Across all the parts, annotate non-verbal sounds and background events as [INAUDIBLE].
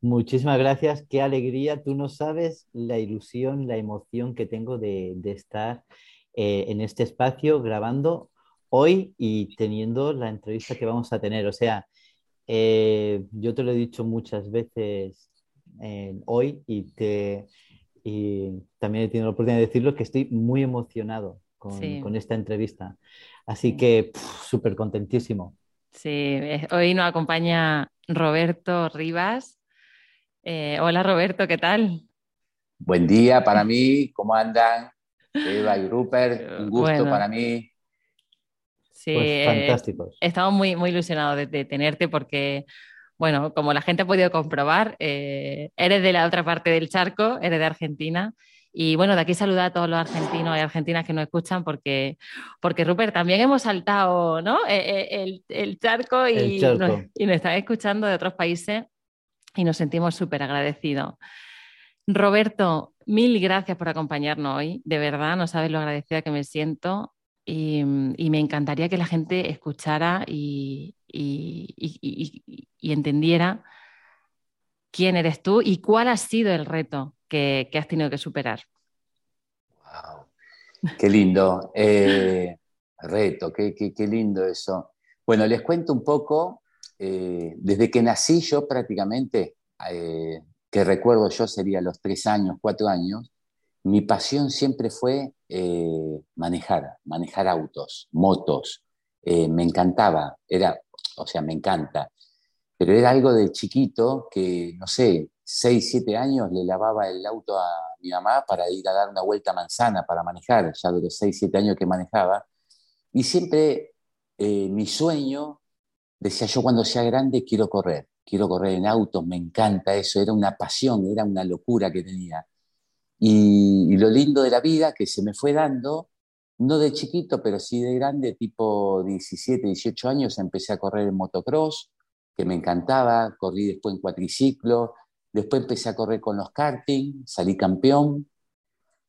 Muchísimas gracias, qué alegría. Tú no sabes la ilusión, la emoción que tengo de, estar eh, en este espacio grabando hoy y teniendo la entrevista que vamos a tener. O sea, eh, yo te lo he dicho muchas veces eh, hoy y, te, también he tenido la oportunidad de decirlo que estoy muy emocionado con, esta entrevista. Así que súper contentísimo. Sí, hoy nos acompaña Roberto Rivas, eh, hola Roberto, ¿qué tal? Buen día para mí, ¿cómo andan? Eva y Rupert, [LAUGHS] un gusto para mí. Sí, pues eh, fantásticos. estamos muy, muy ilusionados de, tenerte porque, bueno, como la gente ha podido comprobar, eh, eres de la otra parte del charco, eres de Argentina. Y bueno, de aquí saluda a todos los argentinos y argentinas que nos escuchan porque, porque Rupert, también hemos saltado ¿no? el, charco, y, Nos, y nos están escuchando de otros países y nos sentimos súper agradecidos. Roberto, mil gracias por acompañarnos hoy. De verdad, no sabes lo agradecida que me siento y, me encantaría que la gente escuchara y, entendiera quién eres tú y cuál ha sido el reto que, has tenido que superar. ¡Wow! Qué lindo. Eh, reto, qué, qué, lindo eso. Bueno, les cuento un poco eh, desde que nací yo prácticamente, eh, que recuerdo yo sería los tres años, cuatro años, mi pasión siempre fue eh, manejar, manejar autos, motos. me encantaba, era, o sea, me encanta, pero era algo de chiquito que, no sé, seis, siete años le lavaba el auto a mi mamá para ir a dar una vuelta a manzana para manejar, ya de los seis, siete años que manejaba. Y siempre mi sueño decía yo cuando sea grande quiero correr, quiero correr en autos, me encanta eso, era una pasión, era una locura que tenía. Y, lo lindo de la vida que se me fue dando, no de chiquito, pero sí de grande, tipo 17, 18 años, empecé a correr en motocross, que me encantaba, corrí después en cuatriciclo, después empecé a correr con los karting, salí campeón,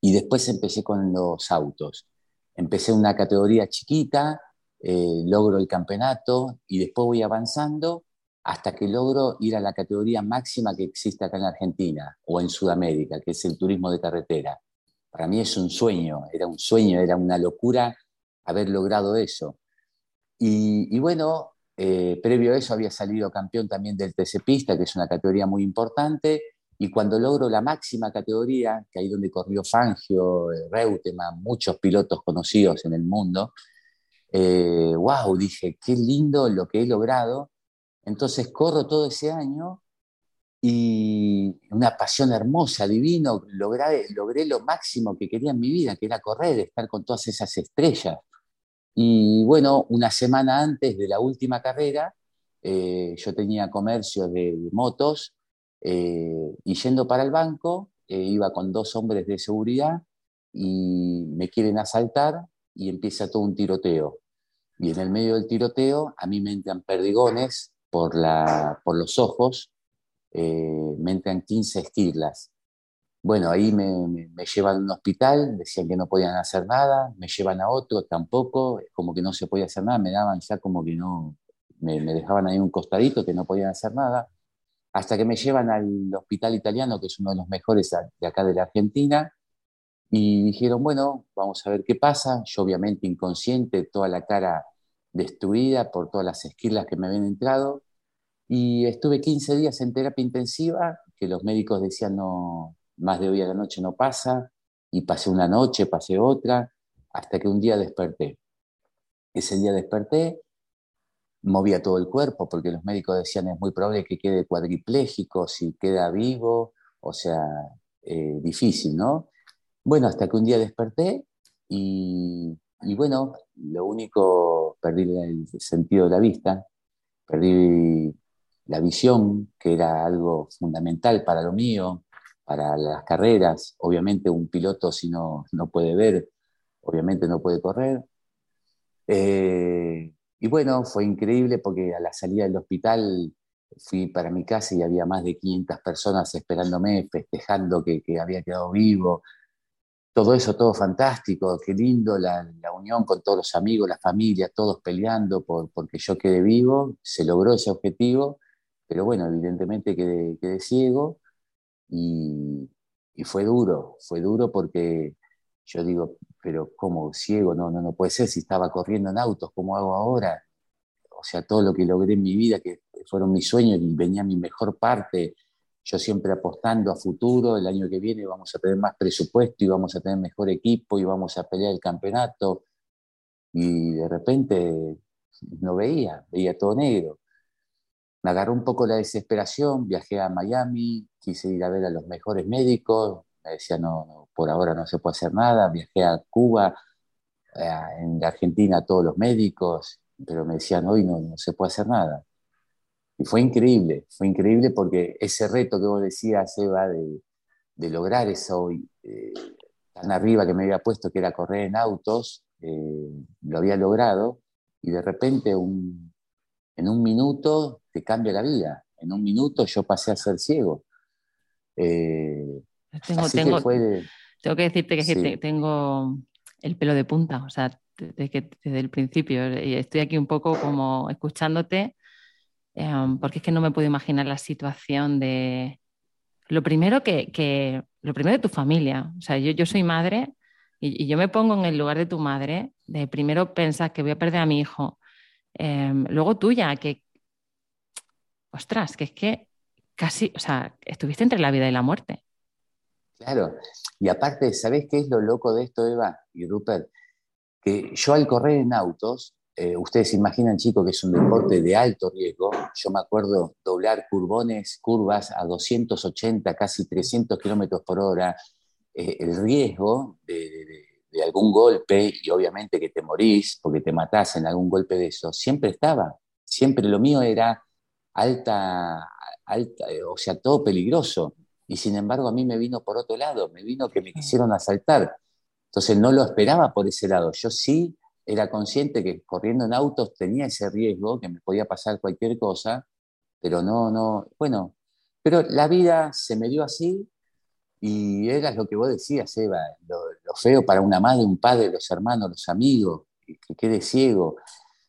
y después empecé con los autos. Empecé en una categoría chiquita, eh, logro el campeonato y después voy avanzando hasta que logro ir a la categoría máxima que existe acá en Argentina o en Sudamérica, que es el turismo de carretera. Para mí es un sueño, era un sueño, era una locura haber logrado eso. Y, bueno, eh, previo a eso había salido campeón también del TC Pista, que es una categoría muy importante, y cuando logro la máxima categoría, que ahí donde corrió Fangio, eh, Reutemann, muchos pilotos conocidos en el mundo, wow, eh, dije, qué lindo lo que he logrado. Entonces corro todo ese año y una pasión hermosa, divino, logré, logré lo máximo que quería en mi vida, que era correr, estar con todas esas estrellas. Y bueno, una semana antes de la última carrera, eh, yo tenía comercio de, motos eh, y yendo para el banco, iba con dos hombres de seguridad y me quieren asaltar y empieza todo un tiroteo. Y en el medio del tiroteo a mí me entran perdigones por, la, por los ojos, eh, me entran 15 esquirlas. Bueno, ahí me, me, llevan a un hospital, decían que no podían hacer nada, me llevan a otro tampoco, como que no se podía hacer nada, me daban ya como que no, me, me dejaban ahí un costadito que no podían hacer nada, hasta que me llevan al hospital italiano, que es uno de los mejores de acá de la Argentina, y dijeron, bueno, vamos a ver qué pasa. Yo obviamente inconsciente, toda la cara destruida por todas las esquilas que me habían entrado. Y estuve 15 días en terapia intensiva, que los médicos decían, no, más de hoy a la noche no pasa. Y pasé una noche, pasé otra, hasta que un día desperté. Ese día desperté, movía todo el cuerpo, porque los médicos decían, es muy probable que quede cuadripléjico, si queda vivo, o sea, eh, difícil, ¿no? Bueno, hasta que un día desperté y, bueno, lo único, perdí el sentido de la vista, perdí la visión, que era algo fundamental para lo mío, para las carreras. Obviamente un piloto si no, no puede ver, obviamente no puede correr. Eh, y bueno, fue increíble porque a la salida del hospital fui para mi casa y había más de 500 personas esperándome, festejando que, que había quedado vivo. Todo eso, todo fantástico, qué lindo, la, la, unión con todos los amigos, la familia, todos peleando por, porque yo quedé vivo, se logró ese objetivo, pero bueno, evidentemente quedé, quedé ciego y, y, fue duro, fue duro porque yo digo, pero ¿cómo ciego? No, no, no puede ser si estaba corriendo en autos, ¿cómo hago ahora? O sea, todo lo que logré en mi vida, que fueron mis sueños y venía mi mejor parte, yo siempre apostando a futuro, el año que viene vamos a tener más presupuesto y vamos a tener mejor equipo y vamos a pelear el campeonato. Y de repente no veía, veía todo negro. Me agarró un poco la desesperación, viajé a Miami, quise ir a ver a los mejores médicos, me decía, no, no por ahora no se puede hacer nada, viajé a Cuba, eh, en Argentina todos los médicos, pero me decían, hoy no, no se puede hacer nada. Y fue increíble, fue increíble porque ese reto que vos decías, Eva, de, de lograr eso eh, tan arriba que me había puesto, que era correr en autos, eh, lo había logrado, y de repente un, en un minuto te cambia la vida. En un minuto yo pasé a ser ciego. Eh, tengo, tengo, que tengo, que decirte que, tengo el pelo de punta, o sea, desde, desde el principio, y estoy aquí un poco como escuchándote, em, porque es que no me puedo imaginar la situación de... Lo primero que, lo primero de tu familia, o sea, yo, yo soy madre y, yo me pongo en el lugar de tu madre, de primero pensar que voy a perder a mi hijo, em, luego tuya, que, ostras, que es que casi, o sea, estuviste entre la vida y la muerte. Claro, y aparte, ¿sabés qué es lo loco de esto, Eva y Rupert? Que yo al correr en autos, eh, ustedes imaginan, chicos, que es un deporte de alto riesgo. Yo me acuerdo doblar curbones, curvas a 280, casi 300 kilómetros por hora. Eh, el riesgo de, de, algún golpe, y obviamente que te morís porque te matás en algún golpe de eso, siempre estaba. Siempre lo mío era alta, alta eh, o sea, todo peligroso y sin embargo a mí me vino por otro lado, me vino que me quisieron asaltar. Entonces no lo esperaba por ese lado. Yo sí era consciente que corriendo en autos tenía ese riesgo, que me podía pasar cualquier cosa, pero no, no, bueno, pero la vida se me dio así y era lo que vos decías, Eva, lo, feo para una madre, un padre, los hermanos, los amigos, que, que quede ciego.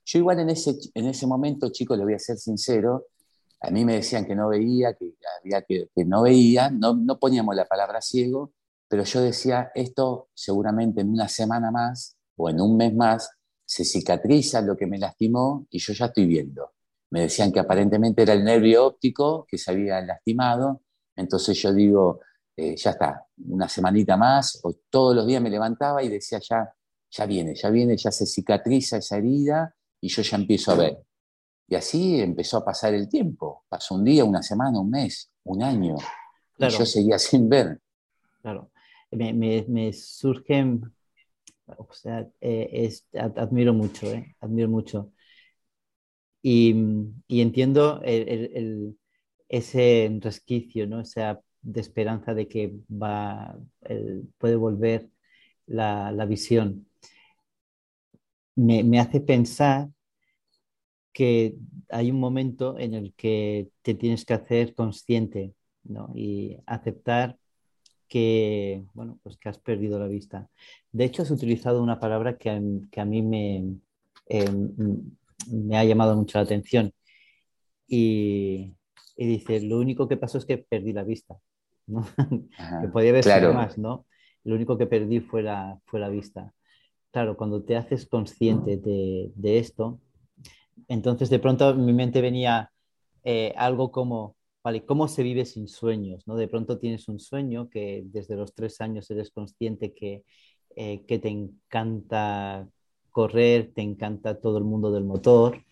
Yo igual en ese, en ese momento, chicos, le voy a ser sincero, a mí me decían que no veía, que, había que, no veía, no, no poníamos la palabra ciego, pero yo decía, esto seguramente en una semana más o en un mes más se cicatriza lo que me lastimó y yo ya estoy viendo. Me decían que aparentemente era el nervio óptico que se había lastimado, entonces yo digo, eh, ya está, una semanita más, o todos los días me levantaba y decía, ya, ya viene, ya viene, ya se cicatriza esa herida y yo ya empiezo a ver. Y así empezó a pasar el tiempo. Pasó un día, una semana, un mes, un año. Y yo seguía sin ver. Claro. Me, me, surgen, o sea, eh, admiro mucho, eh, admiro mucho. Y, entiendo ese resquicio, ¿no? Esa de esperanza de que va, puede volver la, la visión. Me, me, hace pensar que hay un momento en el que te tienes que hacer consciente y aceptar que, bueno, pues que has perdido la vista. De hecho, has utilizado una palabra que a, que a mí me, em, me ha llamado mucho la atención. Y, y, dice, lo único que pasó es que perdí la vista. ¿no? [LAUGHS] que podía haber sido más, ¿no? Lo único que perdí fue la, fue la vista. Claro, cuando te haces consciente de, de esto, entonces de pronto en mi mente venía eh, algo como, vale, ¿cómo se vive sin sueños? ¿no? De pronto tienes un sueño que desde los tres años eres consciente que, eh, que te encanta correr, te encanta todo el mundo del motor,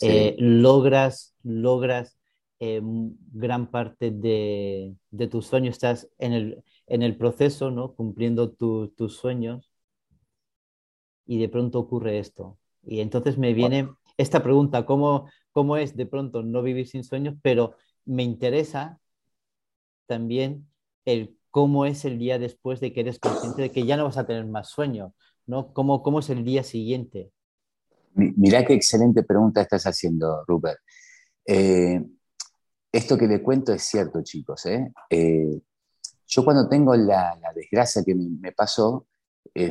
eh, logras, logras gran parte de, de tus sueños, estás en el, en el proceso, ¿no? cumpliendo tus sueños y de pronto ocurre esto. Y entonces me viene esta pregunta, ¿cómo, cómo es de pronto no vivir sin sueños, pero me interesa también el cómo es el día después de que eres consciente de que ya no vas a tener más sueños, ¿no? ¿Cómo, cómo es el día siguiente? Mirá qué excelente pregunta estás haciendo, Rupert. Eh, esto que le cuento es cierto, chicos. ¿eh? Eh, yo cuando tengo la, desgracia que me, pasó,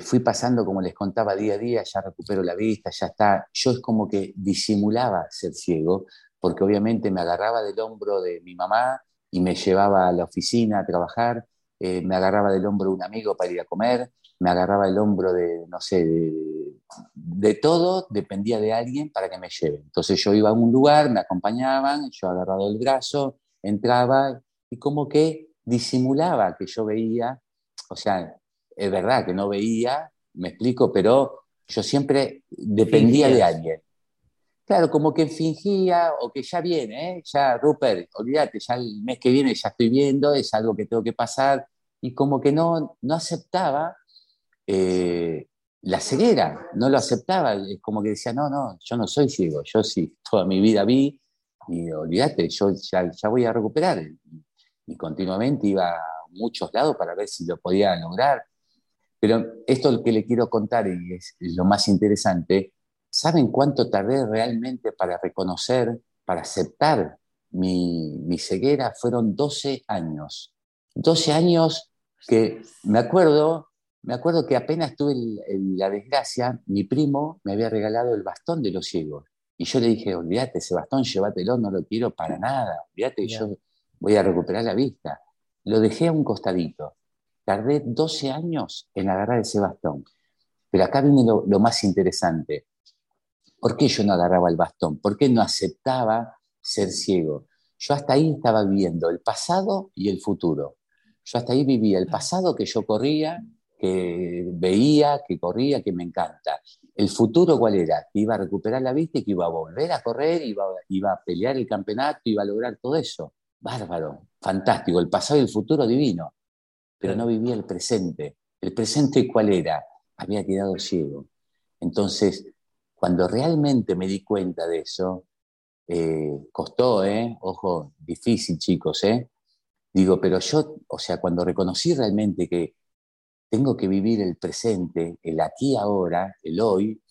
fui pasando, como les contaba, día a día, ya recupero la vista, ya está. Yo es como que disimulaba ser ciego, porque obviamente me agarraba del hombro de mi mamá y me llevaba a la oficina a trabajar, me agarraba del hombro de un amigo para ir a comer, me agarraba el hombro de, no sé, de, todo, dependía de alguien para que me lleve. Entonces yo iba a un lugar, me acompañaban, yo agarraba el brazo, entraba y como que disimulaba que yo veía, o sea, es verdad que no veía, me explico, pero yo siempre dependía de alguien. Claro, como que fingía o que ya viene, ¿eh? ya Rupert, olvídate, ya el mes que viene ya estoy viendo, es algo que tengo que pasar, y como que no, no aceptaba eh, la ceguera, no lo aceptaba, es como que decía, no, no, yo no soy ciego, yo sí, toda mi vida vi y olvídate, yo ya, ya voy a recuperar. Y, continuamente iba a muchos lados para ver si lo podía lograr. Pero esto es lo que le quiero contar y es, lo más interesante. ¿Saben cuánto tardé realmente para reconocer, para aceptar mi, mi ceguera? Fueron 12 años. 12 años que me acuerdo me acuerdo que apenas tuve la desgracia, mi primo me había regalado el bastón de los ciegos. Y yo le dije, olvídate, ese bastón, llévatelo, no lo quiero para nada. Olvídate, yo voy a recuperar la vista. Lo dejé a un costadito. Tardé 12 años en agarrar ese bastón. Pero acá viene lo, lo más interesante. ¿Por qué yo no agarraba el bastón? ¿Por qué no aceptaba ser ciego? Yo hasta ahí estaba viviendo el pasado y el futuro. Yo hasta ahí vivía el pasado que yo corría, que veía, que corría, que me encanta. El futuro, ¿cuál era? Que iba a recuperar la vista y que iba a volver a correr, iba, iba a pelear el campeonato, iba a lograr todo eso. Bárbaro, fantástico, el pasado y el futuro divino. Pero no vivía el presente. ¿El presente cuál era? Había quedado ciego. Entonces, cuando realmente me di cuenta de eso, eh, costó, ¿eh? Ojo, difícil, chicos, ¿eh? Digo, pero yo, o sea, cuando reconocí realmente que tengo que vivir el presente, el aquí ahora, el hoy.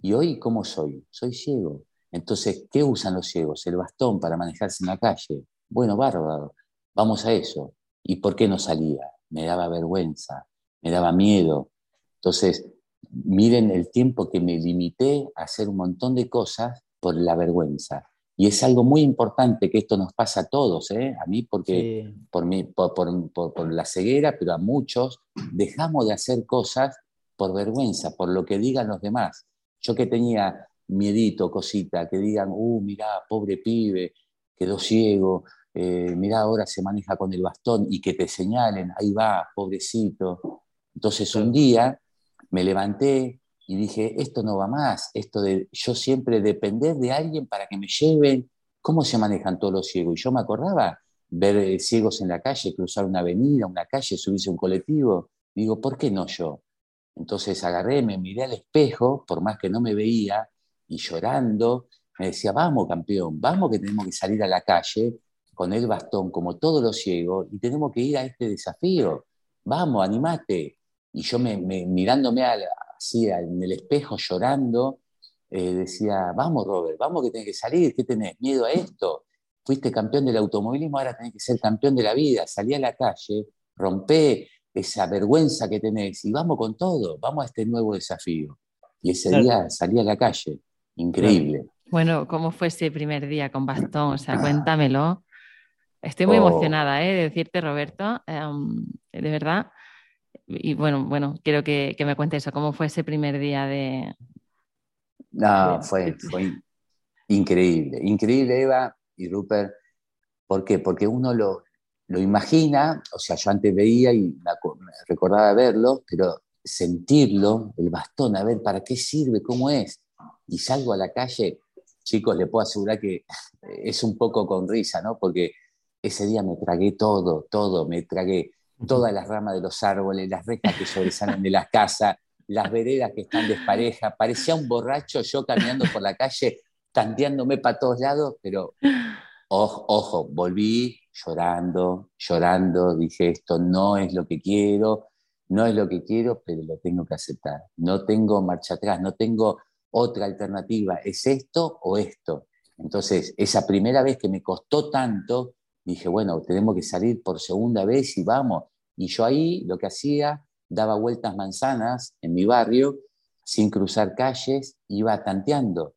¿Y hoy cómo soy? Soy ciego. Entonces, ¿qué usan los ciegos? El bastón para manejarse en la calle. Bueno, bárbaro, vamos a eso. ¿Y por qué no salía? Me daba vergüenza, me daba miedo. Entonces, miren el tiempo que me limité a hacer un montón de cosas por la vergüenza. Y es algo muy importante que esto nos pasa a todos, ¿eh? a mí porque por, mi, por, por, la ceguera, pero a muchos dejamos de hacer cosas por vergüenza, por lo que digan los demás. Yo que tenía miedito, cosita, que digan, uh, mirá, pobre pibe, quedó ciego, eh, mirá, ahora se maneja con el bastón y que te señalen, ahí va, pobrecito. Entonces un día me levanté, y dije, esto no va más, esto de yo siempre depender de alguien para que me lleven, ¿cómo se manejan todos los ciegos? Y yo me acordaba ver eh, ciegos en la calle, cruzar una avenida, una calle, subirse a un colectivo. Digo, ¿por qué no yo? Entonces agarré, me miré al espejo, por más que no me veía, y llorando, me decía, vamos campeón, vamos que tenemos que salir a la calle con el bastón, como todos los ciegos, y tenemos que ir a este desafío. Vamos, animate. Y yo me, mirándome a, así en el espejo llorando, eh, decía, vamos Robert, vamos que tenés que salir, ¿qué tenés? ¿Miedo a esto? Fuiste campeón del automovilismo, ahora tenés que ser campeón de la vida, salí a la calle, rompé esa vergüenza que tenés y vamos con todo, vamos a este nuevo desafío. Y ese día salí a la calle, increíble. Bueno, ¿cómo fue ese primer día con bastón? O sea, cuéntamelo. Estoy muy oh. emocionada ¿eh? de decirte, Roberto, em, de verdad, y bueno, bueno, quiero que, me cuentes eso, ¿cómo fue ese primer día de... No, fue, [LAUGHS] fue increíble, increíble Eva y Rupert. ¿Por qué? Porque uno lo, lo imagina, o sea, yo antes veía y me, recordaba verlo, pero sentirlo, el bastón, a ver para qué sirve, cómo es, y salgo a la calle, chicos, les puedo asegurar que [LAUGHS] es un poco con risa, ¿no? Porque ese día me tragué todo, todo, me tragué todas las ramas de los árboles, las rejas que sobresalen de las casas, las veredas que están desparejas. Parecía un borracho yo caminando por la calle tanteándome para todos lados, pero ojo, ojo, volví llorando, llorando, dije, esto no es lo que quiero, no es lo que quiero, pero lo tengo que aceptar. No tengo marcha atrás, no tengo otra alternativa, es esto o esto. Entonces, esa primera vez que me costó tanto, dije, bueno, tenemos que salir por segunda vez y vamos. Y yo ahí lo que hacía, daba vueltas manzanas en mi barrio, sin cruzar calles, iba tanteando.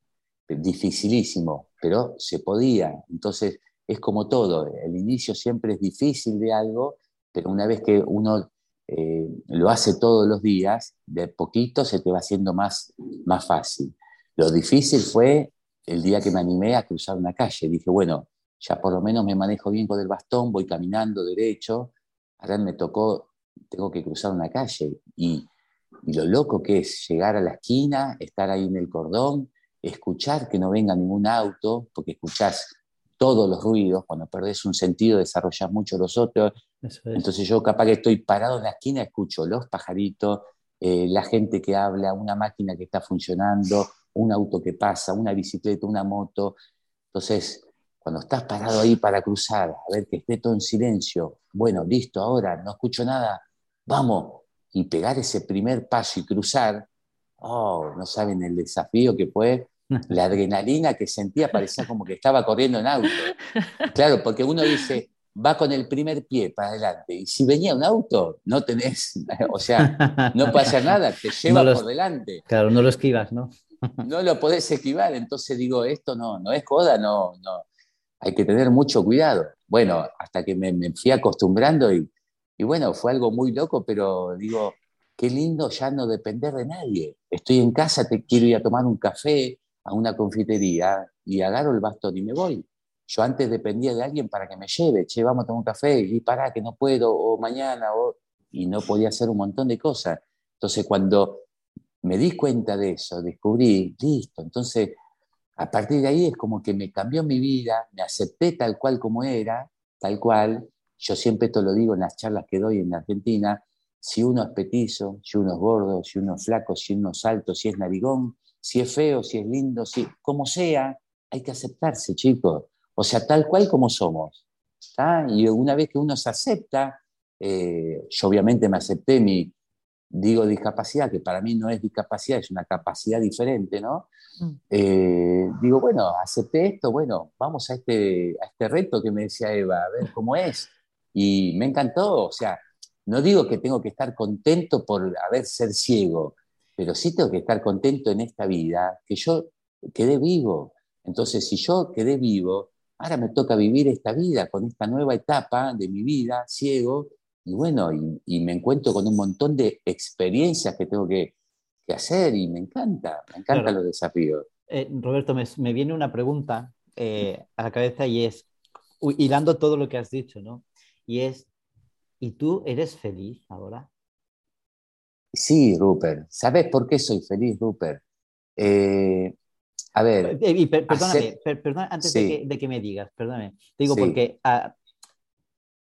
Dificilísimo, pero se podía. Entonces, es como todo, el inicio siempre es difícil de algo, pero una vez que uno eh, lo hace todos los días, de poquito se te va haciendo más, más fácil. Lo difícil fue el día que me animé a cruzar una calle. Dije, bueno, ya por lo menos me manejo bien con el bastón, voy caminando derecho, ahora me tocó, tengo que cruzar una calle. Y, y lo loco que es llegar a la esquina, estar ahí en el cordón, escuchar que no venga ningún auto, porque escuchás todos los ruidos, cuando perdés un sentido desarrollas mucho los otros. Entonces yo capaz que estoy parado en la esquina, escucho los pajaritos, eh, la gente que habla, una máquina que está funcionando, un auto que pasa, una bicicleta, una moto. Entonces, cuando estás parado ahí para cruzar, a ver que esté todo en silencio, bueno, listo, ahora no escucho nada, vamos, y pegar ese primer paso y cruzar, oh, no saben el desafío que fue [LAUGHS] la adrenalina que sentía parecía como que estaba corriendo en auto. Claro, porque uno dice, va con el primer pie para adelante, y si venía un auto, no tenés, [LAUGHS] o sea, no puede hacer nada, te lleva por delante. Claro, no lo esquivas, ¿no? no lo podés esquivar, entonces digo, esto no, no es joda, no, no, hay que tener mucho cuidado. Bueno, hasta que me, me fui acostumbrando y, y bueno, fue algo muy loco, pero digo, qué lindo ya no depender de nadie. Estoy en casa, te quiero ir a tomar un café, a una confitería y agarro el bastón y me voy. Yo antes dependía de alguien para que me lleve, che, vamos a tomar un café, y para que no puedo, o mañana, o... y no podía hacer un montón de cosas. Entonces, cuando me di cuenta de eso, descubrí, listo, entonces, a partir de ahí es como que me cambió mi vida, me acepté tal cual como era, tal cual. Yo siempre esto lo digo en las charlas que doy en Argentina, si uno es petizo, si uno es gordo, si uno es flaco, si uno es alto, si es narigón, si es feo, si es lindo, si, como sea, hay que aceptarse, chicos. O sea, tal cual como somos. Y una vez que uno se acepta, eh, yo obviamente me acepté mi, digo discapacidad, que para mí no es discapacidad, es una capacidad diferente, ¿no? Mm. Eh, digo, bueno, acepté esto, bueno, vamos a este, a este reto que me decía Eva, a ver cómo es. Y me encantó, o sea, no digo que tengo que estar contento por haber ser ciego, pero sí tengo que estar contento en esta vida, que yo quedé vivo. Entonces, si yo quedé vivo, ahora me toca vivir esta vida con esta nueva etapa de mi vida, ciego, y bueno, y, me encuentro con un montón de experiencias que tengo que, hacer y me encanta, me encantan los desafíos. Eh, Roberto, me, viene una pregunta eh, a la cabeza y es, hilando todo lo que has dicho, ¿no? Y es, ¿y tú eres feliz ahora? Sí, Rupert. ¿Sabes por qué soy feliz, Rupert? Eh, a ver. Eh, perdóname, antes de, que, me digas, perdóname. Te digo porque a,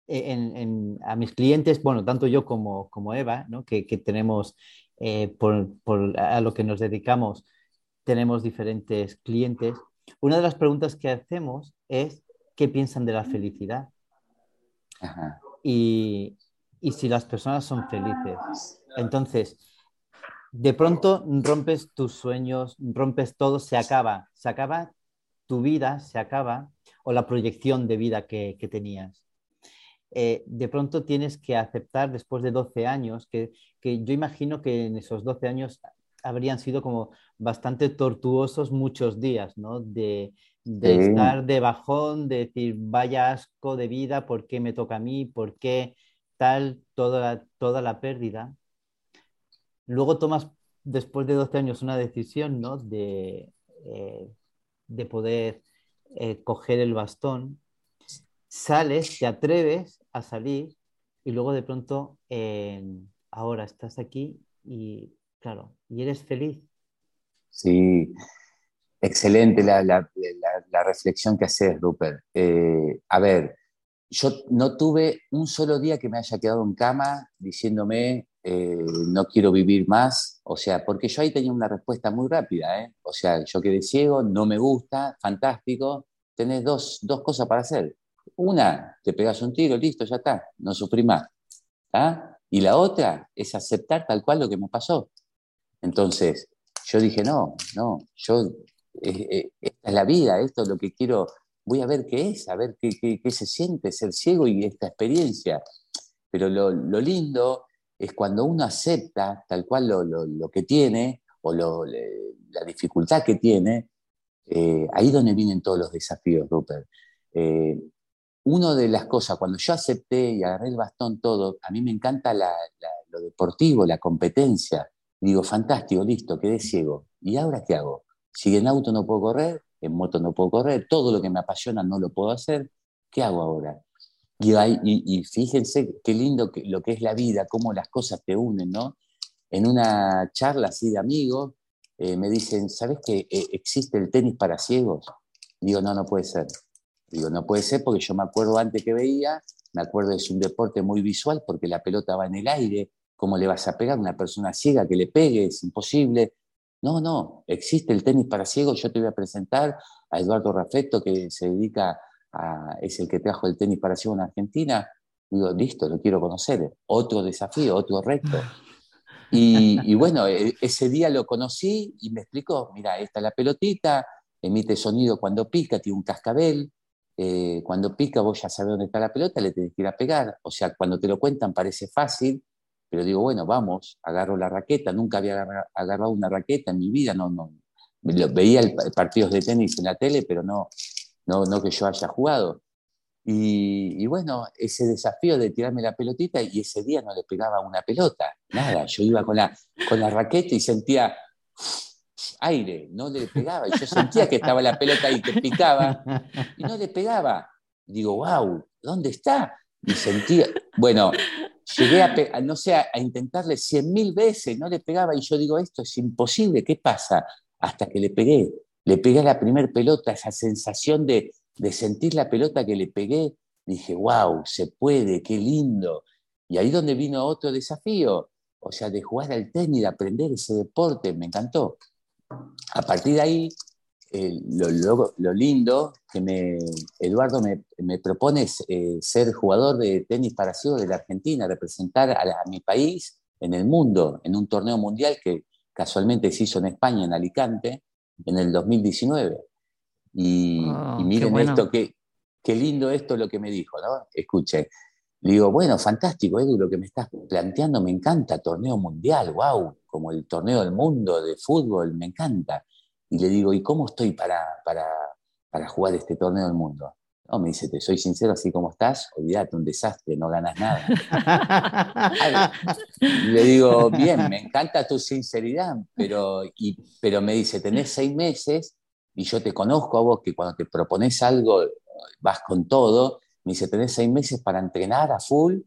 a, mis clientes, bueno, tanto yo como, como Eva, ¿no? que, tenemos, eh, por, por, a lo que nos dedicamos, tenemos diferentes clientes. Una de las preguntas que hacemos es, ¿qué piensan de la felicidad? Y, y si las personas son felices. Entonces, de pronto rompes tus sueños, rompes todo, se acaba, se acaba tu vida, se acaba, o la proyección de vida que, tenías. Eh, de pronto tienes que aceptar después de 12 años, que, yo imagino que en esos 12 años habrían sido como bastante tortuosos muchos días, ¿no? De, estar de bajón, de decir, vaya asco de vida, ¿por qué me toca a mí? ¿Por qué tal toda, toda la pérdida? Luego tomas, después de 12 años, una decisión ¿no? de, eh, de poder eh, coger el bastón, sales, te atreves a salir y luego de pronto ahora estás aquí y claro, y eres feliz. Sí, excelente la, la, la, reflexión que haces, Rupert. Eh, a ver, yo no tuve un solo día que me haya quedado en cama diciéndome, eh, no quiero vivir más, o sea, porque yo ahí tenía una respuesta muy rápida, ¿eh? o sea, yo quedé ciego, no me gusta, fantástico, tenés dos, dos cosas para hacer. Una, te pegas un tiro, listo, ya está, no sufrí más. Y la otra es aceptar tal cual lo que me pasó. Entonces, yo dije, no, no, yo, eh, eh, esta es la vida, esto es lo que quiero, voy a ver qué es, a ver qué, qué, se siente ser ciego y esta experiencia. Pero lo, lo lindo es cuando uno acepta tal cual lo, lo, que tiene o la dificultad que tiene, eh, ahí donde vienen todos los desafíos, Rupert. Eh, una de las cosas, cuando yo acepté y agarré el bastón todo, a mí me encanta lo deportivo, la competencia. Digo, fantástico, listo, quedé ciego. ¿Y ahora qué hago? Si en auto no puedo correr, en moto no puedo correr, todo lo que me apasiona no lo puedo hacer, ¿qué hago ahora? Y, fíjense qué lindo lo que es la vida, cómo las cosas te unen, ¿no? En una charla así de amigos, eh, me dicen, ¿sabes que eh, existe el tenis para ciegos? Digo, no, no puede ser. Digo, no puede ser porque yo me acuerdo antes que veía, me acuerdo es un deporte muy visual porque la pelota va en el aire, ¿cómo le vas a pegar a una persona ciega que le pegue? Es imposible. No, no, existe el tenis para ciegos. Yo te voy a presentar a Eduardo Rafetto, que se dedica a, es el que trajo el tenis para ciegos en Argentina. Digo, listo, lo quiero conocer. Otro desafío, otro reto. Y, bueno, e, ese día lo conocí y me explicó, mira, esta es la pelotita, emite sonido cuando pica, tiene un cascabel, eh, cuando pica vos ya sabés dónde está la pelota, le tenés que ir a pegar. O sea, cuando te lo cuentan parece fácil, pero digo, bueno, vamos, agarro la raqueta, nunca había agarrado una raqueta en mi vida, no, no. Veía el, partidos de tenis en la tele, pero no, no, no que yo haya jugado. Y, bueno, ese desafío de tirarme la pelotita y ese día no le pegaba una pelota, nada, yo iba con la, con la raqueta y sentía aire, no le pegaba, y yo sentía que estaba la pelota ahí que picaba y no le pegaba. Digo, wow, ¿dónde está? Y sentía, bueno, llegué a, no sé, a, intentarle cien mil veces, no le pegaba y yo digo, esto es imposible, ¿qué pasa? Hasta que le pegué, le pegué a la primer pelota, esa sensación de, de sentir la pelota que le pegué, dije, wow, se puede, qué lindo. Y ahí donde vino otro desafío, o sea, de jugar al tenis, de aprender ese deporte, me encantó. A partir de ahí, eh, lo, lindo que me, Eduardo me, propone es eh, ser jugador de tenis para ciegos de la Argentina, representar a, mi país en el mundo, en un torneo mundial que casualmente se hizo en España, en Alicante, en el 2019. Y, oh, miren esto, qué, qué lindo esto lo que me dijo, ¿no? Escuche, le digo, bueno, fantástico, Edu, lo que me estás planteando me encanta, torneo mundial, wow, como el torneo del mundo de fútbol, me encanta. Y le digo, ¿y cómo estoy para, para, para jugar este torneo del mundo? No, me dice, te soy sincero, así como estás, olvídate, un desastre, no ganas nada. [LAUGHS] le digo, bien, me encanta tu sinceridad, pero, y, pero me dice, tenés seis meses y yo te conozco a vos que cuando te propones algo vas con todo. Me dice, tenés seis meses para entrenar a full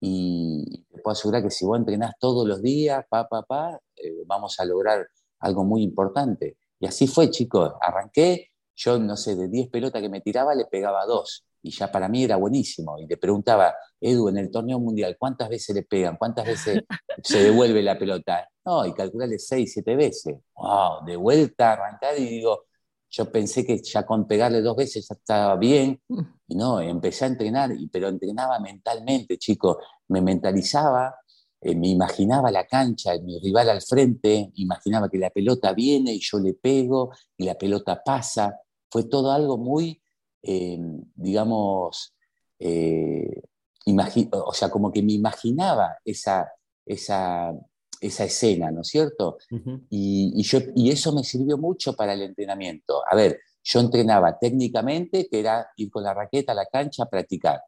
y te puedo asegurar que si vos entrenás todos los días, pa, pa, pa, eh, vamos a lograr algo muy importante. Y así fue, chicos. Arranqué, yo no sé, de 10 pelotas que me tiraba, le pegaba dos. Y ya para mí era buenísimo. Y le preguntaba, Edu, en el torneo mundial, ¿cuántas veces le pegan? ¿Cuántas veces [LAUGHS] se devuelve la pelota? No, y calcularle 6, 7 veces. ¡Wow! De vuelta, arrancar y digo, yo pensé que ya con pegarle dos veces ya estaba bien, mm. y no, empecé a entrenar, pero entrenaba mentalmente, chicos, me mentalizaba, eh, me imaginaba la cancha, mi rival al frente, imaginaba que la pelota viene y yo le pego y la pelota pasa. Fue todo algo muy, eh, digamos, eh, o sea, como que me imaginaba esa, esa esa escena, ¿no es cierto? y, yo, y eso me sirvió mucho para el entrenamiento. A ver, yo entrenaba técnicamente, que era ir con la raqueta a la cancha a practicar.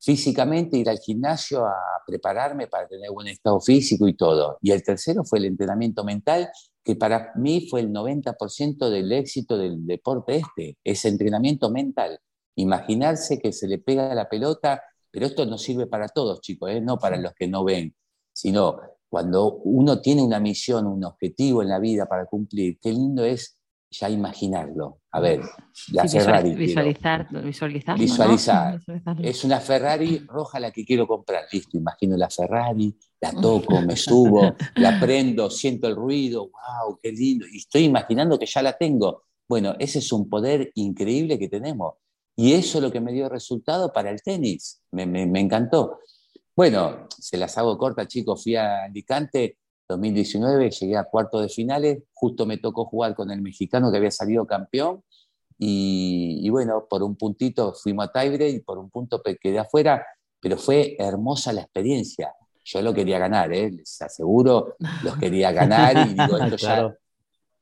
Físicamente, ir al gimnasio a prepararme para tener buen estado físico y todo. Y el tercero fue el entrenamiento mental, que para mí fue el 90% del éxito del deporte este, ese entrenamiento mental. Imaginarse que se le pega la pelota, pero esto no sirve para todos, chicos, ¿eh? no para los que no ven, sino cuando uno tiene una misión, un objetivo en la vida para cumplir, qué lindo es ya imaginarlo. a ver, la Ferrari. Visualizar, visualizar. [LAUGHS] Visualizar. Es una Ferrari roja la que quiero comprar. Listo, imagino la Ferrari, la toco, me [LAUGHS] subo, la prendo, siento el ruido, wow, qué lindo. Y estoy imaginando que ya la tengo. Bueno, ese es un poder increíble que tenemos. Y eso es lo que me dio resultado para el tenis. Me, me encantó. Bueno, se las hago corta, chicos. Fui a Alicante 2019 llegué a cuarto de finales, justo me tocó jugar con el mexicano que había salido campeón y, bueno, por un puntito fuimos a tiebreak y por un punto quedé afuera, pero fue hermosa la experiencia. Yo lo quería ganar, ¿eh? les aseguro, los quería ganar y digo, [LAUGHS] esto ya...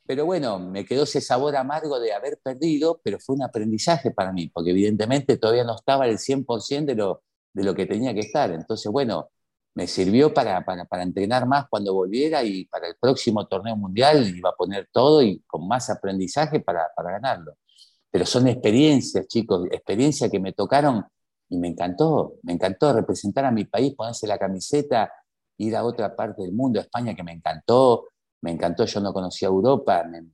Pero bueno, me quedó ese sabor amargo de haber perdido, pero fue un aprendizaje para mí, porque evidentemente todavía no estaba el 100% de lo, de lo que tenía que estar. Entonces, bueno, me sirvió para, para, entrenar más cuando volviera y para el próximo torneo mundial iba a poner todo y con más aprendizaje para, para ganarlo. Pero son experiencias, chicos, experiencias que me tocaron y me encantó, me encantó representar a mi país, ponerse la camiseta, ir a otra parte del mundo, a España, que me encantó, me encantó, yo no conocía Europa, me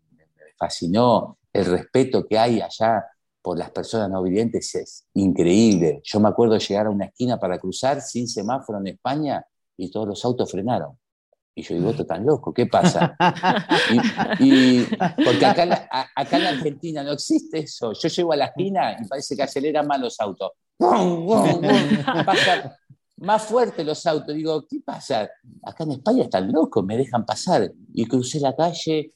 fascinó el respeto que hay allá por las personas no videntes es increíble. Yo me acuerdo llegar a una esquina para cruzar sin semáforo en España y todos los autos frenaron. Y yo digo, esto tan loco, ¿qué pasa? [LAUGHS] Y, porque acá, acá, en la Argentina no existe eso. Yo llego a la esquina y parece que aceleran más los autos. Pasa más fuerte los autos. Digo, ¿qué pasa? Acá en España están locos, me dejan pasar. Y crucé la calle,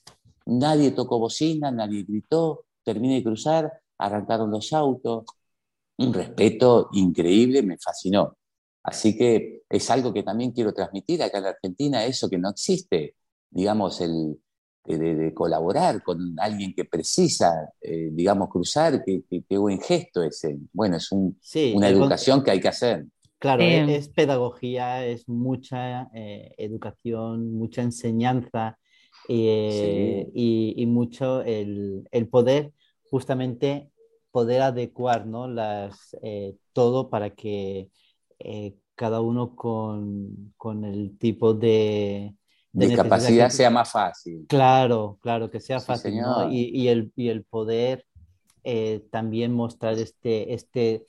nadie tocó bocina, nadie gritó, terminé de cruzar, arrancaron los autos, un respeto increíble, me fascinó. Así que es algo que también quiero transmitir acá en la Argentina, eso que no existe, digamos, el, de, colaborar con alguien que precisa, eh, digamos, cruzar, qué, buen gesto ese. Bueno, es una educación que hay que hacer. Claro, es pedagogía, es mucha eh, educación, mucha enseñanza eh, y, mucho el, el, poder justamente poder adecuar ¿no? Las, eh, todo para que eh, cada uno con, con, el tipo de, de discapacidad sea más fácil. Claro, claro, que sea fácil. ¿no? Y, y, el, y, el, poder eh, también mostrar este, este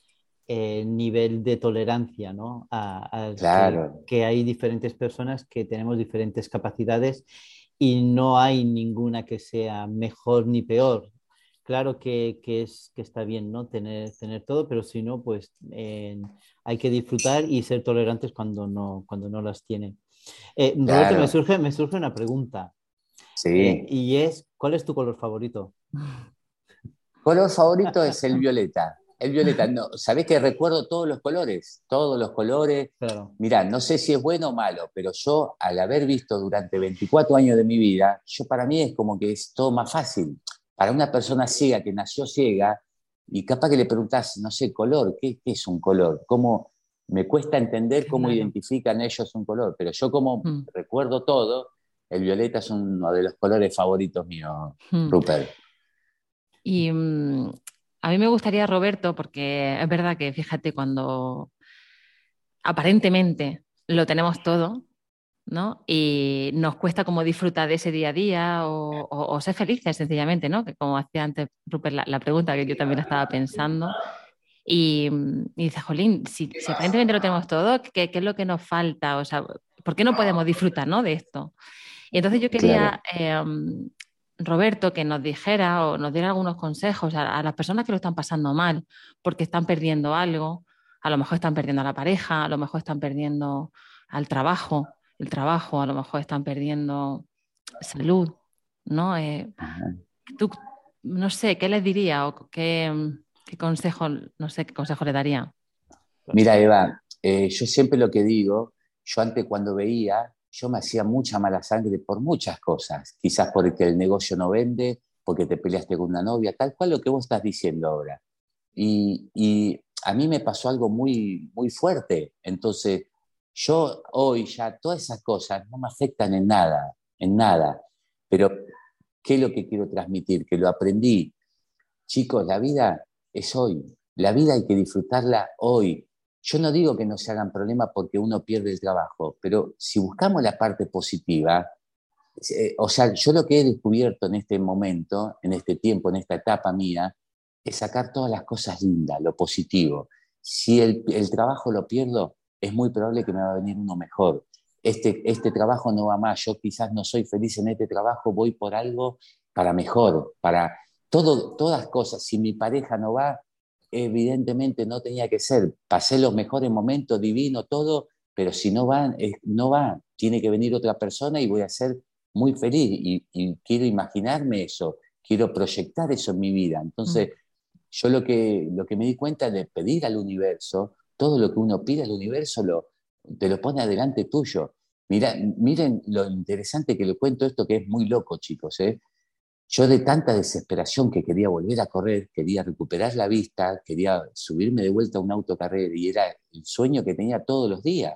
nivel de tolerancia, ¿no? A, claro. que, que, hay diferentes personas que tenemos diferentes capacidades y no hay ninguna que sea mejor ni peor claro que, es, que está bien ¿no? tener, tener todo, pero si no, pues hay que disfrutar y ser tolerantes cuando no, cuando no las tienen. Eh, Roberto, me surge, me surge una pregunta. Sí. Eh, y es, ¿cuál es tu color favorito? Color favorito [LAUGHS] es el violeta. El violeta, no, sabés que recuerdo todos los colores, todos los colores. Claro. Mirá, no sé si es bueno o malo, pero yo al haber visto durante 24 años de mi vida, yo para mí es como que es todo más fácil para una persona ciega que nació ciega, y capaz que le preguntas, no sé, color, ¿qué, es un color? ¿Cómo, me cuesta entender cómo identifican ellos un color, pero yo como mm. recuerdo todo, el violeta es uno de los colores favoritos míos, mm. Rupert. Y mm, a mí me gustaría, Roberto, porque es verdad que fíjate, cuando aparentemente lo tenemos todo, ¿no? Y nos cuesta como disfrutar de ese día a día o, ser felices sencillamente, ¿no? Que como hacía antes Rupert la, pregunta que yo también estaba pensando. Y, y dice, Jolín, si, aparentemente lo tenemos todo, ¿qué, ¿qué, es lo que nos falta? O sea, ¿por qué no podemos disfrutar ¿no? de esto? Y entonces yo quería, em, Roberto, que nos dijera o nos diera algunos consejos a, a las personas que lo están pasando mal, porque están perdiendo algo, a lo mejor están perdiendo a la pareja, a lo mejor están perdiendo al trabajo, el trabajo, a lo mejor están perdiendo salud, ¿no? Eh, tú, no sé, ¿qué les diría o qué, consejo, no sé, qué consejo le daría? Mira, Eva, eh, yo siempre lo que digo, yo antes cuando veía, yo me hacía mucha mala sangre por muchas cosas, quizás porque el negocio no vende, porque te peleaste con una novia, tal cual lo que vos estás diciendo ahora. Y, y a mí me pasó algo muy, muy fuerte, entonces yo hoy ya todas esas cosas no me afectan en nada, en nada. Pero, ¿qué es lo que quiero transmitir? Que lo aprendí. Chicos, la vida es hoy. La vida hay que disfrutarla hoy. Yo no digo que no se hagan problemas porque uno pierde el trabajo, pero si buscamos la parte positiva, eh, o sea, yo lo que he descubierto en este momento, en este tiempo, en esta etapa mía, es sacar todas las cosas lindas, lo positivo. Si el, trabajo lo pierdo, es muy probable que me va a venir uno mejor. Este, este trabajo no va más, yo quizás no soy feliz en este trabajo, voy por algo para mejor, para todo, todas cosas. Si mi pareja no va, evidentemente no tenía que ser. Pasé los mejores momentos, divino, todo, pero si no van, no va. Tiene que venir otra persona y voy a ser muy feliz y, quiero imaginarme eso, quiero proyectar eso en mi vida. Entonces, mm. yo lo que, lo que me di cuenta de pedir al universo, todo lo que uno pide al universo lo, te lo pone adelante tuyo. Mira, miren lo interesante que le cuento esto, que es muy loco, chicos. ¿eh? Yo de tanta desesperación que quería volver a correr, quería recuperar la vista, quería subirme de vuelta a un autocarrera y era el sueño que tenía todos los días.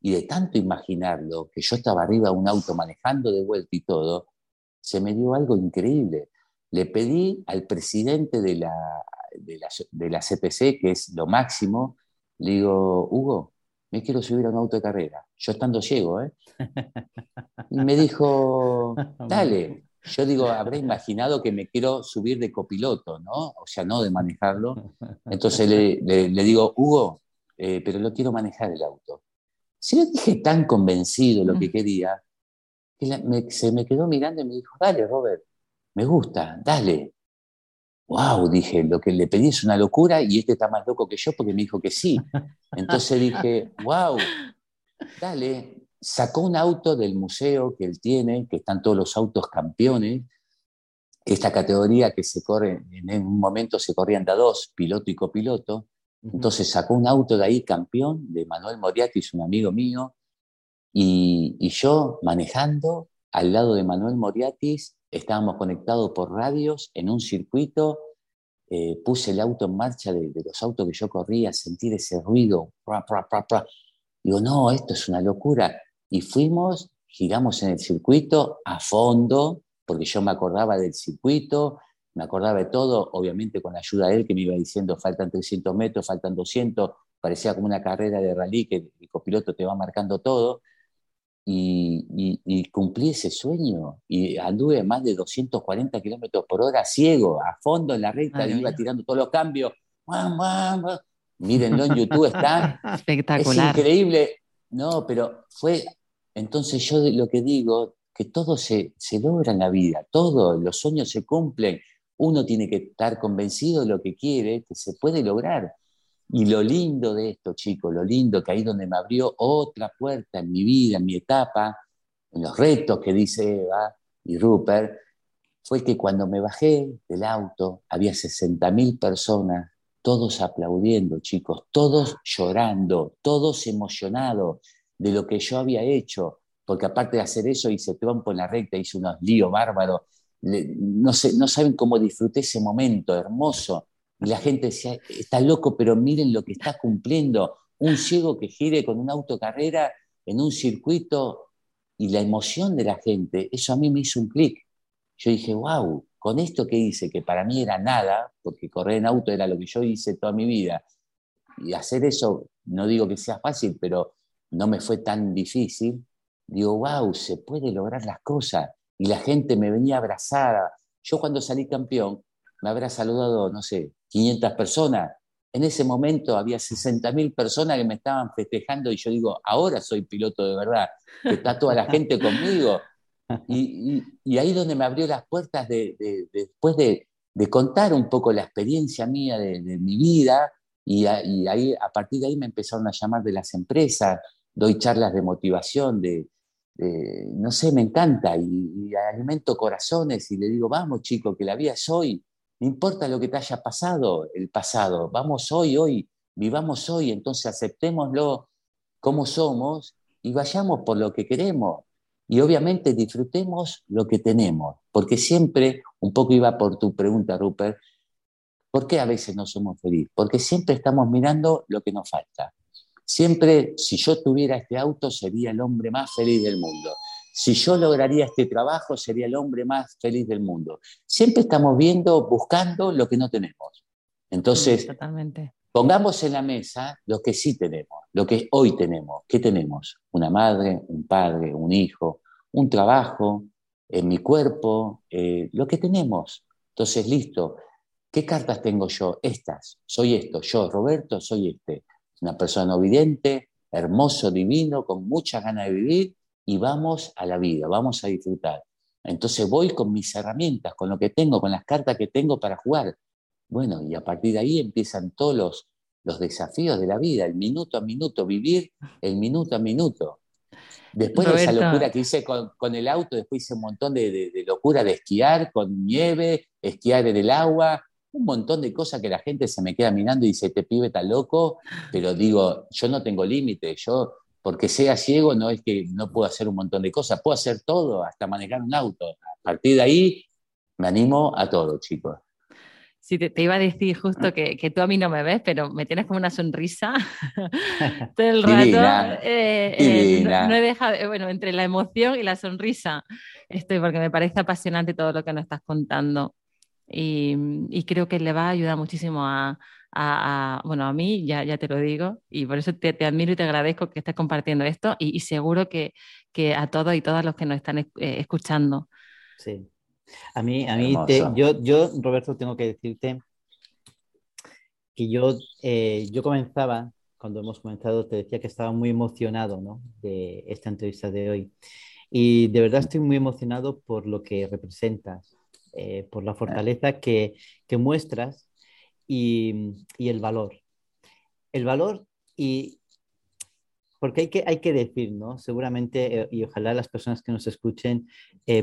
Y de tanto imaginarlo, que yo estaba arriba de un auto manejando de vuelta y todo, se me dio algo increíble. Le pedí al presidente de la, de la, de la CPC, que es lo máximo, le digo, Hugo, me quiero subir a un auto de carrera, yo estando ciego, ¿eh? Y me dijo, [LAUGHS] dale, yo digo, habré imaginado que me quiero subir de copiloto, ¿no? O sea, no de manejarlo. Entonces le, digo, Hugo, eh, pero lo quiero manejar el auto. Si yo dije tan convencido lo que mm. quería, que se me quedó mirando y me dijo, dale, Robert, me gusta, dale. Wow, dije, lo que le pedí es una locura y este está más loco que yo porque me dijo que sí. [LAUGHS] Entonces dije, wow, dale, sacó un auto del museo que él tiene, que están todos los autos campeones, esta categoría que se corre, en un momento se corrían de a dos, piloto y copiloto, entonces sacó un auto de ahí campeón, de Manuel Moriatis, un amigo mío, y, yo manejando al lado de Manuel Moriatis, estábamos conectados por radios en un circuito, eh, puse el auto en marcha de, los autos que yo corría, sentir ese ruido, digo, no, esto es una locura. Y fuimos, giramos en el circuito a fondo, porque yo me acordaba del circuito, me acordaba de todo, obviamente con la ayuda de él que me iba diciendo faltan 300 metros, faltan 200, parecía como una carrera de rally que el copiloto te va marcando todo. Y, cumplí ese sueño y anduve más de 240 kilómetros por hora ciego, a fondo en la recta, y iba tirando todos los cambios. Mírenlo en YouTube, está [LAUGHS] espectacular. Es increíble. No, pero fue entonces yo lo que digo, que todo se, logra en la vida, todo, los sueños se cumplen, uno tiene que estar convencido de lo que quiere, que se puede lograr. Y lo lindo de esto, chicos, lo lindo que ahí donde me abrió otra puerta en mi vida, en mi etapa, en los retos que dice Eva y Rupert, fue que cuando me bajé del auto había 60.000 personas, todos aplaudiendo, chicos, todos llorando, todos emocionados, de lo que yo había hecho, porque aparte de hacer eso hice trompo en la recta, hice unos líos bárbaros, no, sé, no saben cómo disfruté ese momento hermoso. Y la gente decía, está loco, pero miren lo que está cumpliendo. Un ciego que gire con una autocarrera en un circuito y la emoción de la gente, eso a mí me hizo un clic. Yo dije, wow, con esto que hice, que para mí era nada, porque correr en auto era lo que yo hice toda mi vida, y hacer eso, no digo que sea fácil, pero no me fue tan difícil, digo, wow, se puede lograr las cosas. Y la gente me venía abrazada. Yo cuando salí campeón, me habrá saludado, no sé, 500 personas. En ese momento había 60.000 personas que me estaban festejando y yo digo, ahora soy piloto de verdad, que está toda la gente conmigo. Y, ahí donde me abrió las puertas de, después de, contar un poco la experiencia mía de, mi vida, y, y, ahí a partir de ahí me empezaron a llamar de las empresas, doy charlas de motivación, de, no sé, me encanta, y, alimento corazones y le digo, vamos chicos, que la vida es hoy, no importa lo que te haya pasado, el pasado, vamos hoy, hoy, vivamos hoy, entonces aceptémoslo como somos y vayamos por lo que queremos. Y obviamente disfrutemos lo que tenemos, porque siempre, un poco iba por tu pregunta, Rupert, ¿por qué a veces no somos felices? Porque siempre estamos mirando lo que nos falta. Siempre, si yo tuviera este auto, sería el hombre más feliz del mundo. Si yo lograría este trabajo, sería el hombre más feliz del mundo. Siempre estamos viendo, buscando lo que no tenemos. Entonces, pongamos en la mesa lo que sí tenemos, lo que hoy tenemos. ¿Qué tenemos? Una madre, un padre, un hijo, un trabajo, en mi cuerpo, eh, lo que tenemos. Entonces, listo. ¿Qué cartas tengo yo? Estas. Soy esto. Yo, Roberto, soy este. Una persona obediente, hermoso, divino, con muchas ganas de vivir y vamos a la vida, vamos a disfrutar. Entonces voy con mis herramientas, con lo que tengo, con las cartas que tengo para jugar. Bueno, y a partir de ahí empiezan todos los, los desafíos de la vida, el minuto a minuto, vivir el minuto a minuto. Después de esa locura que hice con, el auto, después hice un montón de, locura de esquiar con nieve, esquiar en el agua, un montón de cosas que la gente se me queda mirando y dice, este pibe está loco, pero digo, yo no tengo límite, yo, porque sea ciego, no es que no puedo hacer un montón de cosas, puedo hacer todo, hasta manejar un auto. A partir de ahí, me animo a todo, chicos. Sí, te, iba a decir justo que, que, tú a mí no me ves, pero me tienes como una sonrisa [LAUGHS] todo el [LAUGHS] rato. Eh, eh, no, he dejado, eh, bueno, entre la emoción y la sonrisa estoy, porque me parece apasionante todo lo que nos estás contando. Y, y creo que le va a ayudar muchísimo a, a, bueno, a mí, ya, ya te lo digo, y por eso te, te admiro y te agradezco que estés compartiendo esto, y, y seguro que, que, a todos y todas los que nos están escuchando. Sí. A mí, a mí yo, yo, Roberto, tengo que decirte que yo, eh, yo comenzaba, cuando hemos comenzado, te decía que estaba muy emocionado ¿no? de esta entrevista de hoy. Y de verdad estoy muy emocionado por lo que representas, eh, por la fortaleza que, que muestras y, y, el valor. El valor y... Porque hay que, hay que decir, ¿no? Seguramente, eh, y ojalá las personas que nos escuchen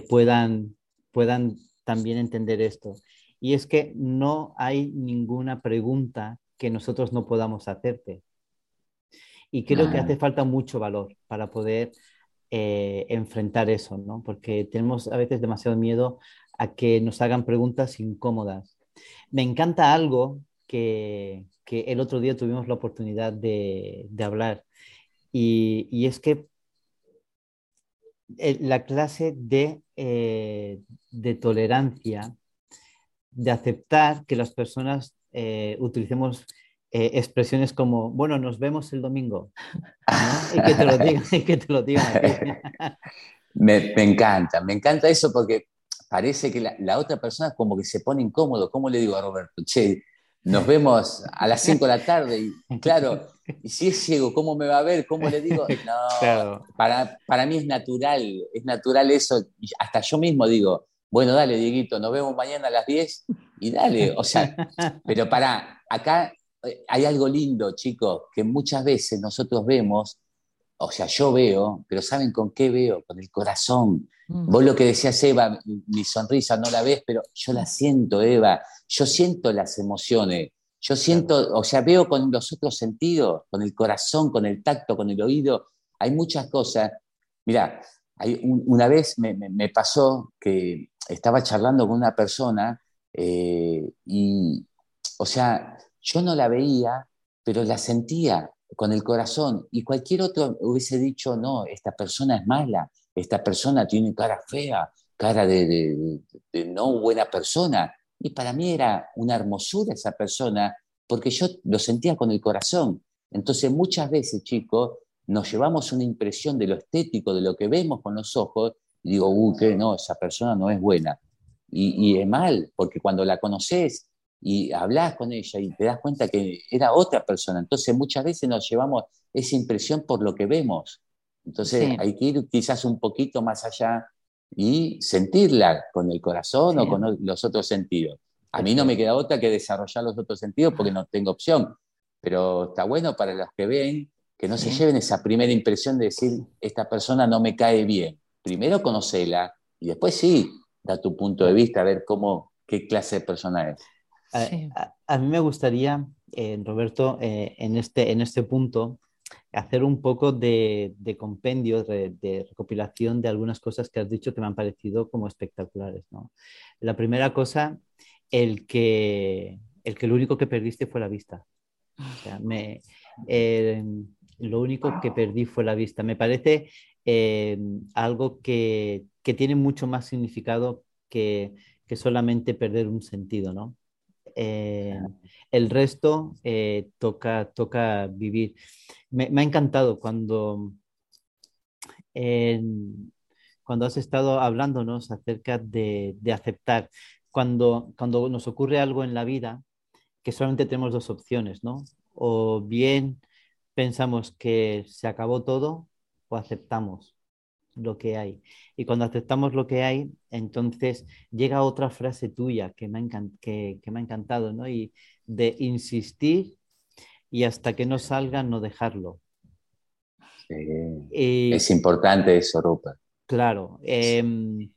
puedan puedan también entender esto. Y es que no hay ninguna pregunta que nosotros no podamos hacerte. Y creo que hace falta mucho valor para poder eh, enfrentar eso, ¿no? Porque tenemos a veces demasiado miedo a que nos hagan preguntas incómodas. Me encanta algo que, que el otro día tuvimos la oportunidad de, de hablar y, y, es que eh, la clase de, eh, de, tolerancia, de aceptar que las personas eh, utilicemos expresiones como, bueno, nos vemos el domingo, y que te lo digan. [LAUGHS] que te lo [LAUGHS] me, me, encanta, me encanta eso porque parece que la, la, otra persona como que se pone incómodo. ¿Cómo le digo a Roberto? Che, nos [LAUGHS] vemos a las 5 de la tarde y claro, [LAUGHS] y si es ciego, ¿cómo me va a ver? ¿Cómo le digo? [LAUGHS] No, para, para mí es natural, es natural eso. Hasta yo mismo digo, bueno, dale, Dieguito, nos vemos mañana a las 10 y dale. O sea, pero para, acá eh, hay algo lindo, chicos, que muchas veces nosotros vemos, o sea, yo veo, pero ¿saben con qué veo? Con el corazón. Mm. Vos lo que decías, Eva, mi sonrisa no la ves, pero yo la siento, Eva. Yo siento las emociones. Yo siento, o sea, veo con los otros sentidos, con el corazón, con el tacto, con el oído. Hay muchas cosas. Mira, una vez me, pasó que estaba charlando con una persona eh, y, o sea, yo no la veía, pero la sentía con el corazón. Y cualquier otro hubiese dicho, no, esta persona es mala, esta persona tiene cara fea, cara de no buena persona. Y para mí era una hermosura esa persona, porque yo lo sentía con el corazón. Entonces muchas veces, chicos, nos llevamos una impresión de lo estético, de lo que vemos con los ojos, y digo, uh, que no, esa persona no es buena. Y, es mal, porque cuando la conoces y hablas con ella y te das cuenta que era otra persona, entonces muchas veces nos llevamos esa impresión por lo que vemos. Entonces hay que ir quizás un poquito más allá y sentirla con el corazón o con los otros sentidos. A mí no me queda otra que desarrollar los otros sentidos porque no tengo opción, pero está bueno para los que ven que no se lleven esa primera impresión de decir, esta persona no me cae bien. Primero conocela y después sí, da tu punto de vista, a ver cómo, qué clase de persona es. A, mí me gustaría, eh, Roberto, eh, en, este, en este punto, hacer un poco de, compendio, de, recopilación de algunas cosas que has dicho que me han parecido como espectaculares. ¿no? La primera cosa, el que, el que lo único que perdiste fue la vista. me, eh, lo único que perdí fue la vista. Me parece eh, algo que, que, tiene mucho más significado que, que solamente perder un sentido, ¿no? Eh, el resto eh, toca, toca vivir. Me, ha encantado cuando, cuando cuando has estado hablándonos acerca de, de aceptar. Cuando, cuando nos ocurre algo en la vida, que solamente tenemos dos opciones, ¿no? O bien pensamos que se acabó todo o aceptamos lo que hay. Y cuando aceptamos lo que hay, entonces llega otra frase tuya que me ha, que, me ha encantado, ¿no? Y de insistir y hasta que no salga, no dejarlo. es importante eso, Rupert. Claro. Em,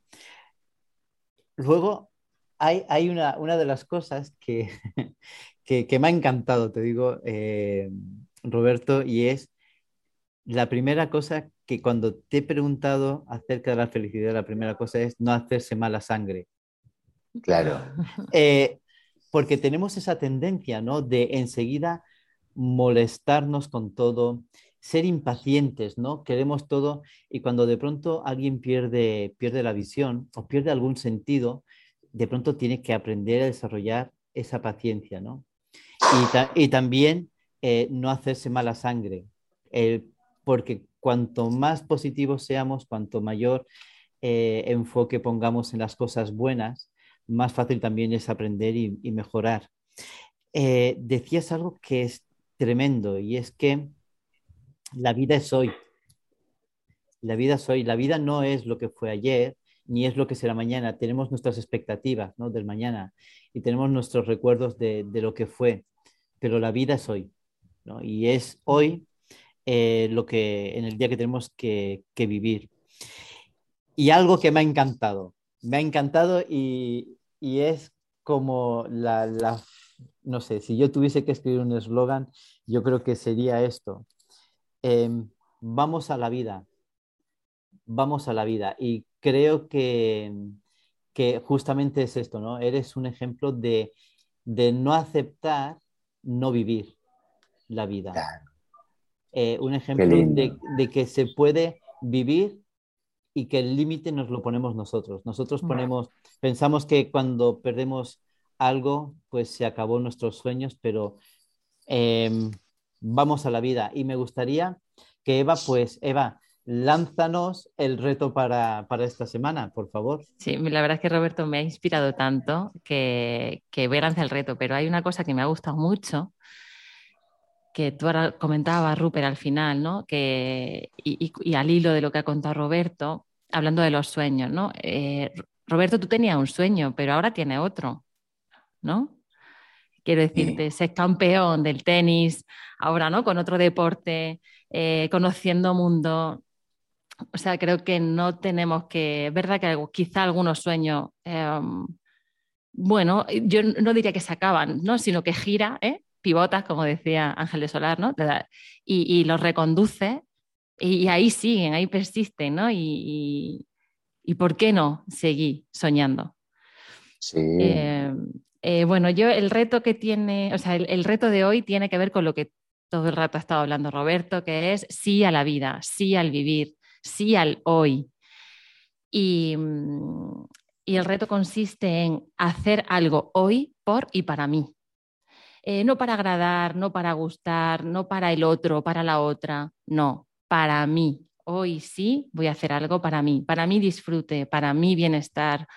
luego, hay, hay una, una, de las cosas que, [LAUGHS] que, me ha encantado, te digo, eh, Roberto, y es la primera cosa que cuando te he preguntado acerca de la felicidad, la primera cosa es no hacerse mala sangre. Claro. Eh, porque tenemos esa tendencia, ¿no? De enseguida molestarnos con todo, ser impacientes, ¿no? Queremos todo y cuando de pronto alguien pierde, pierde la visión o pierde algún sentido, de pronto tiene que aprender a desarrollar esa paciencia, ¿no? Y, también eh, no hacerse mala sangre, porque cuanto más positivos seamos, cuanto mayor eh, enfoque pongamos en las cosas buenas, más fácil también es aprender y, mejorar. Eh, decías algo que es tremendo y es que la vida es hoy. La vida es hoy. La vida no es lo que fue ayer, ni es lo que será mañana. Tenemos nuestras expectativas del mañana y tenemos nuestros recuerdos de, lo que fue, pero la vida es hoy. Y es hoy eh, lo que en el día que tenemos que, vivir. Y algo que me ha encantado, me ha encantado y, es como la, no sé, si yo tuviese que escribir un eslogan, yo creo que sería esto. Em, vamos a la vida, vamos a la vida. Y creo que, que justamente es esto, ¿no? Eres un ejemplo de, de no aceptar, no vivir la vida. Eh, un ejemplo de, que se puede vivir y que el límite nos lo ponemos nosotros. Nosotros ponemos, pensamos que cuando perdemos algo, pues se acabó nuestros sueños, pero em, vamos a la vida. Y me gustaría que Eva, pues Eva, lánzanos el reto para, esta semana, por favor. Sí, la verdad es que Roberto me ha inspirado tanto que, que voy a lanzar el reto, pero hay una cosa que me ha gustado mucho que tú ahora comentabas, Rupert, al final, ¿no? Que, y, al hilo de lo que ha contado Roberto, hablando de los sueños, ¿no? Eh, Roberto, tú tenías un sueño, pero ahora tiene otro, ¿no? Quiero decirte, ser campeón del tenis, ahora, ¿no? Con otro deporte, eh, conociendo mundo. O sea, creo que no tenemos que. Es verdad que quizá algunos sueños. Em, bueno, yo no diría que se acaban, ¿no? sino que gira, ¿eh? Pivotas, como decía Ángeles Solar, ¿no? Y, los reconduce y, ahí siguen, ahí persisten, ¿no? Y, ¿por qué no seguir soñando? Sí. Eh, eh, bueno, yo el reto que tiene, o sea, el, reto de hoy tiene que ver con lo que todo el rato ha estado hablando Roberto, que es sí a la vida, sí al vivir, sí al hoy. Y, y el reto consiste en hacer algo hoy por y para mí. Eh, no para agradar, no para gustar, no para el otro, para la otra, no, para mí. Hoy sí voy a hacer algo para mí, para mí disfrute, para mí bienestar,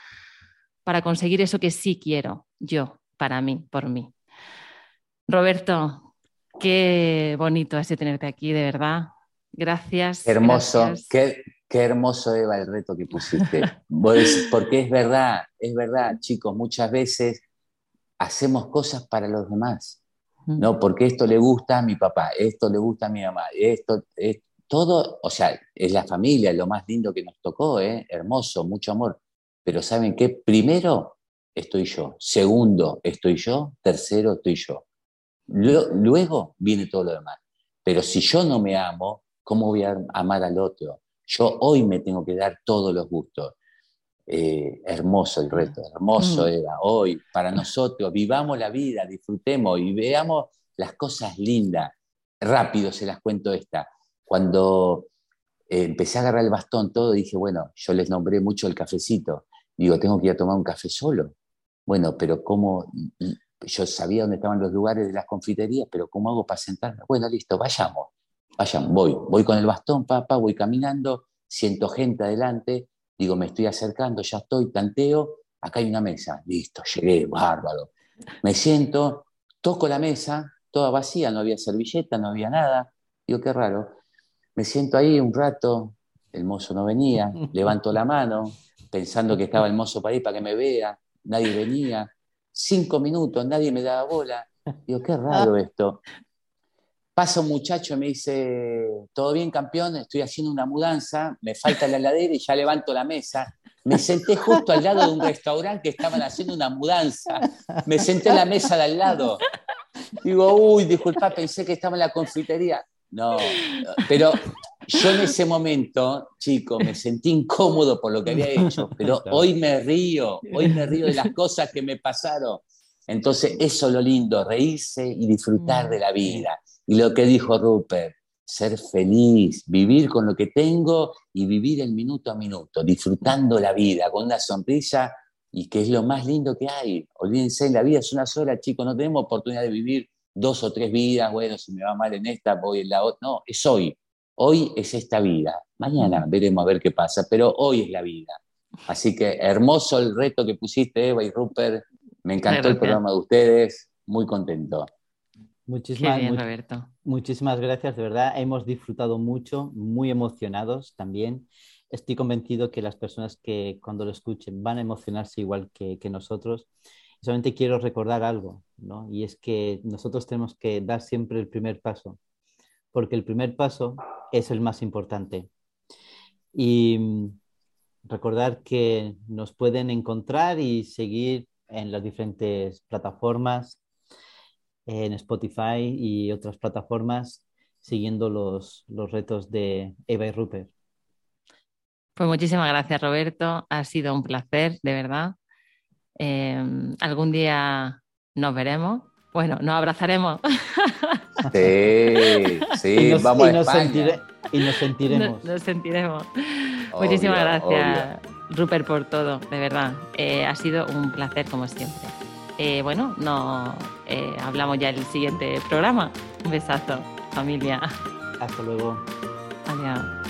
para conseguir eso que sí quiero, yo, para mí, por mí. Roberto, qué bonito es tenerte aquí, de verdad. Gracias. hermoso, Qué, qué, hermoso, Eva, el reto que pusiste. Porque es verdad, es verdad, chicos, muchas veces hacemos cosas para los demás, ¿no? Porque esto le gusta a mi papá, esto le gusta a mi mamá, esto es todo, o sea, es la familia, lo más lindo que nos tocó, ¿eh? hermoso, mucho amor. Pero ¿saben qué? Primero estoy yo, segundo estoy yo, tercero estoy yo. Luego viene todo lo demás. Pero si yo no me amo, ¿cómo voy a amar al otro? Yo hoy me tengo que dar todos los gustos. Eh, hermoso el reto, hermoso mm. era hoy para nosotros. Vivamos la vida, disfrutemos y veamos las cosas lindas. Rápido se las cuento esta. Cuando eh, empecé a agarrar el bastón, todo, dije, bueno, yo les nombré mucho el cafecito. Digo, tengo que ir a tomar un café solo. Bueno, pero ¿cómo? Yo sabía dónde estaban los lugares de las confiterías, pero ¿cómo hago para sentarme? Bueno, listo, vayamos. Vayan, voy. Voy con el bastón, papá, voy caminando, siento gente adelante Digo, me estoy acercando, ya estoy, tanteo, acá hay una mesa, listo, llegué, bárbaro. Me siento, toco la mesa, toda vacía, no había servilleta, no había nada. Digo, qué raro. Me siento ahí un rato, el mozo no venía, [LAUGHS] levanto la mano, pensando que estaba el mozo para ir para que me vea, nadie venía. Cinco minutos, nadie me daba bola. Digo, qué raro [LAUGHS] esto. Pasa un muchacho y me dice, ¿todo bien campeón? Estoy haciendo una mudanza, me falta la heladera y ya levanto la mesa. Me senté justo al lado de un restaurante que estaban haciendo una mudanza. Me senté en la mesa de al lado. Digo, uy, disculpa, pensé que estaba en la confitería. No, pero yo en ese momento, chico, me sentí incómodo por lo que había hecho, pero hoy me río, hoy me río de las cosas que me pasaron. Entonces, eso es lo lindo, reírse y disfrutar de la vida. Y lo que dijo Rupert, ser feliz, vivir con lo que tengo y vivir el minuto a minuto, disfrutando la vida con una sonrisa y que es lo más lindo que hay. Olvídense, la vida es una sola, chicos, no tenemos oportunidad de vivir dos o tres vidas, bueno, si me va mal en esta, voy en la otra. No, es hoy. Hoy es esta vida. Mañana veremos a ver qué pasa, pero hoy es la vida. Así que hermoso el reto que pusiste, Eva y Rupert. Me encantó el programa de ustedes. Muy contento. Muchísimas, muchísimas gracias, de verdad. Hemos disfrutado mucho, muy emocionados también. Estoy convencido que las personas que cuando lo escuchen van a emocionarse igual que, nosotros. Solamente quiero recordar algo, ¿no? Y es que nosotros tenemos que dar siempre el primer paso, porque el primer paso es el más importante. Y mm, recordar que nos pueden encontrar y seguir en las diferentes plataformas en Spotify y otras plataformas siguiendo los, los retos de Eva y Rupert. Pues muchísimas gracias Roberto, ha sido un placer, de verdad. Em, algún día nos veremos, bueno, nos abrazaremos. [LAUGHS] Sí, sí, vamos a nos y nos sentiremos. Nos, sentiremos. muchísimas gracias Rupert por todo, de verdad. Eh, ha sido un placer como siempre. Eh, bueno, nos eh, hablamos ya en el siguiente programa. Un besazo, familia. Hasta luego. Adiós.